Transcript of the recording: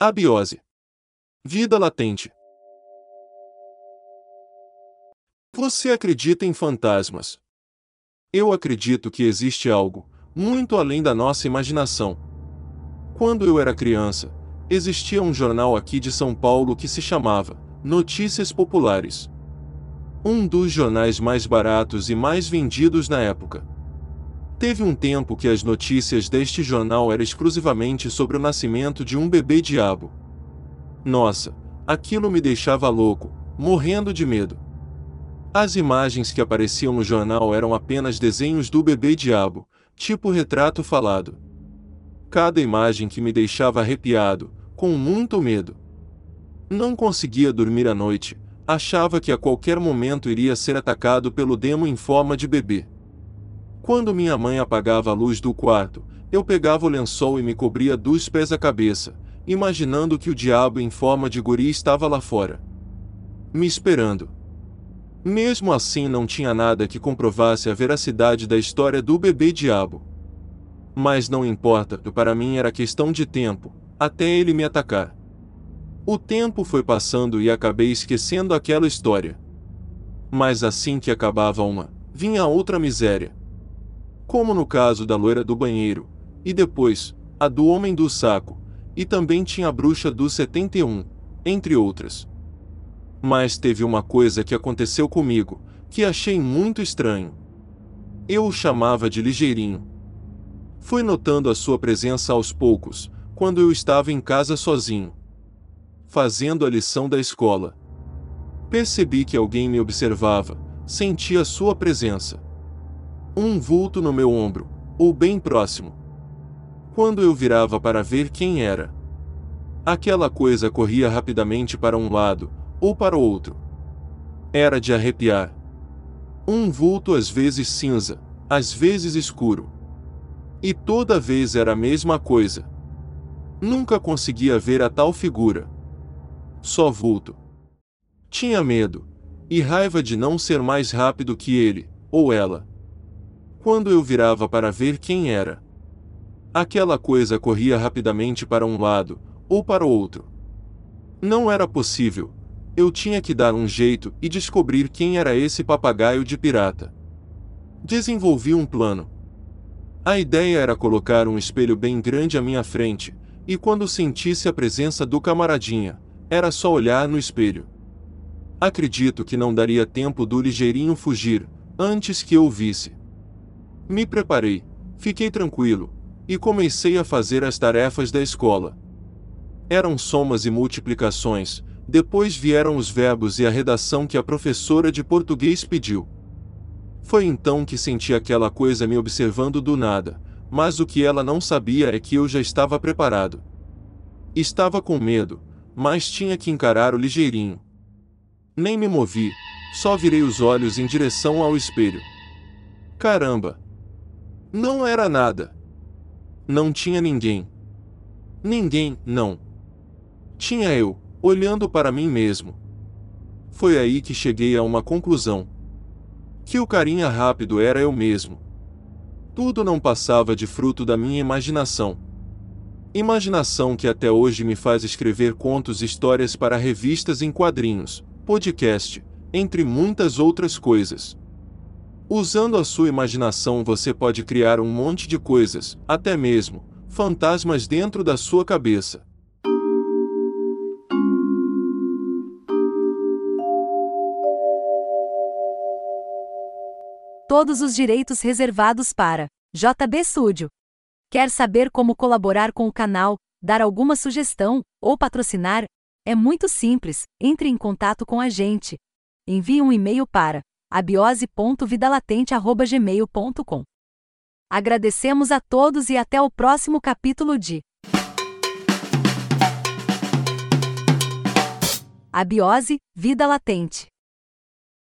Abiose. Vida latente. Você acredita em fantasmas? Eu acredito que existe algo, muito além da nossa imaginação. Quando eu era criança, existia um jornal aqui de São Paulo que se chamava Notícias Populares. Um dos jornais mais baratos e mais vendidos na época. Teve um tempo que as notícias deste jornal eram exclusivamente sobre o nascimento de um bebê diabo. Nossa, aquilo me deixava louco, morrendo de medo. As imagens que apareciam no jornal eram apenas desenhos do bebê diabo, tipo retrato falado. Cada imagem que me deixava arrepiado, com muito medo. Não conseguia dormir à noite, achava que a qualquer momento iria ser atacado pelo demo em forma de bebê. Quando minha mãe apagava a luz do quarto, eu pegava o lençol e me cobria dos pés à cabeça, imaginando que o diabo em forma de guri estava lá fora. Me esperando. Mesmo assim, não tinha nada que comprovasse a veracidade da história do bebê diabo. Mas não importa, para mim era questão de tempo, até ele me atacar. O tempo foi passando e acabei esquecendo aquela história. Mas assim que acabava uma, vinha outra miséria. Como no caso da loira do banheiro, e depois, a do homem do saco, e também tinha a bruxa do 71, entre outras. Mas teve uma coisa que aconteceu comigo, que achei muito estranho. Eu o chamava de ligeirinho. Fui notando a sua presença aos poucos, quando eu estava em casa sozinho, fazendo a lição da escola. Percebi que alguém me observava, senti a sua presença. Um vulto no meu ombro, ou bem próximo quando eu virava para ver quem era. Aquela coisa corria rapidamente para um lado, ou para o outro. Era de arrepiar. Um vulto às vezes cinza, às vezes escuro. E toda vez era a mesma coisa. Nunca conseguia ver a tal figura. Só vulto. Tinha medo, e raiva de não ser mais rápido que ele, ou ela. Quando eu virava para ver quem era, Aquela coisa corria rapidamente para um lado, ou para o outro. Não era possível. Eu tinha que dar um jeito e descobrir quem era esse papagaio de pirata. Desenvolvi um plano. A ideia era colocar um espelho bem grande à minha frente, e quando sentisse a presença do camaradinha, era só olhar no espelho. Acredito que não daria tempo do ligeirinho fugir, antes que eu visse. Me preparei, fiquei tranquilo, e comecei a fazer as tarefas da escola. Eram somas e multiplicações, depois vieram os verbos e a redação que a professora de português pediu. Foi então que senti aquela coisa me observando do nada, mas o que ela não sabia é que eu já estava preparado. Estava com medo, mas tinha que encarar o ligeirinho. Nem me movi, só virei os olhos em direção ao espelho. Caramba! Não era nada. Não tinha ninguém. Ninguém, não. Tinha eu, olhando para mim mesmo. Foi aí que cheguei a uma conclusão. Que o carinha rápido era eu mesmo. Tudo não passava de fruto da minha imaginação. Imaginação que até hoje me faz escrever contos e histórias para revistas em quadrinhos, podcast, entre muitas outras coisas. Usando a sua imaginação, você pode criar um monte de coisas, até mesmo fantasmas dentro da sua cabeça. Todos os direitos reservados para JB Studio. Quer saber como colaborar com o canal, dar alguma sugestão ou patrocinar? É muito simples. Entre em contato com a gente. Envie um e-mail para abiose.vidalatente.gmail.com. Agradecemos a todos e até o próximo capítulo de Abiose, Vida Latente.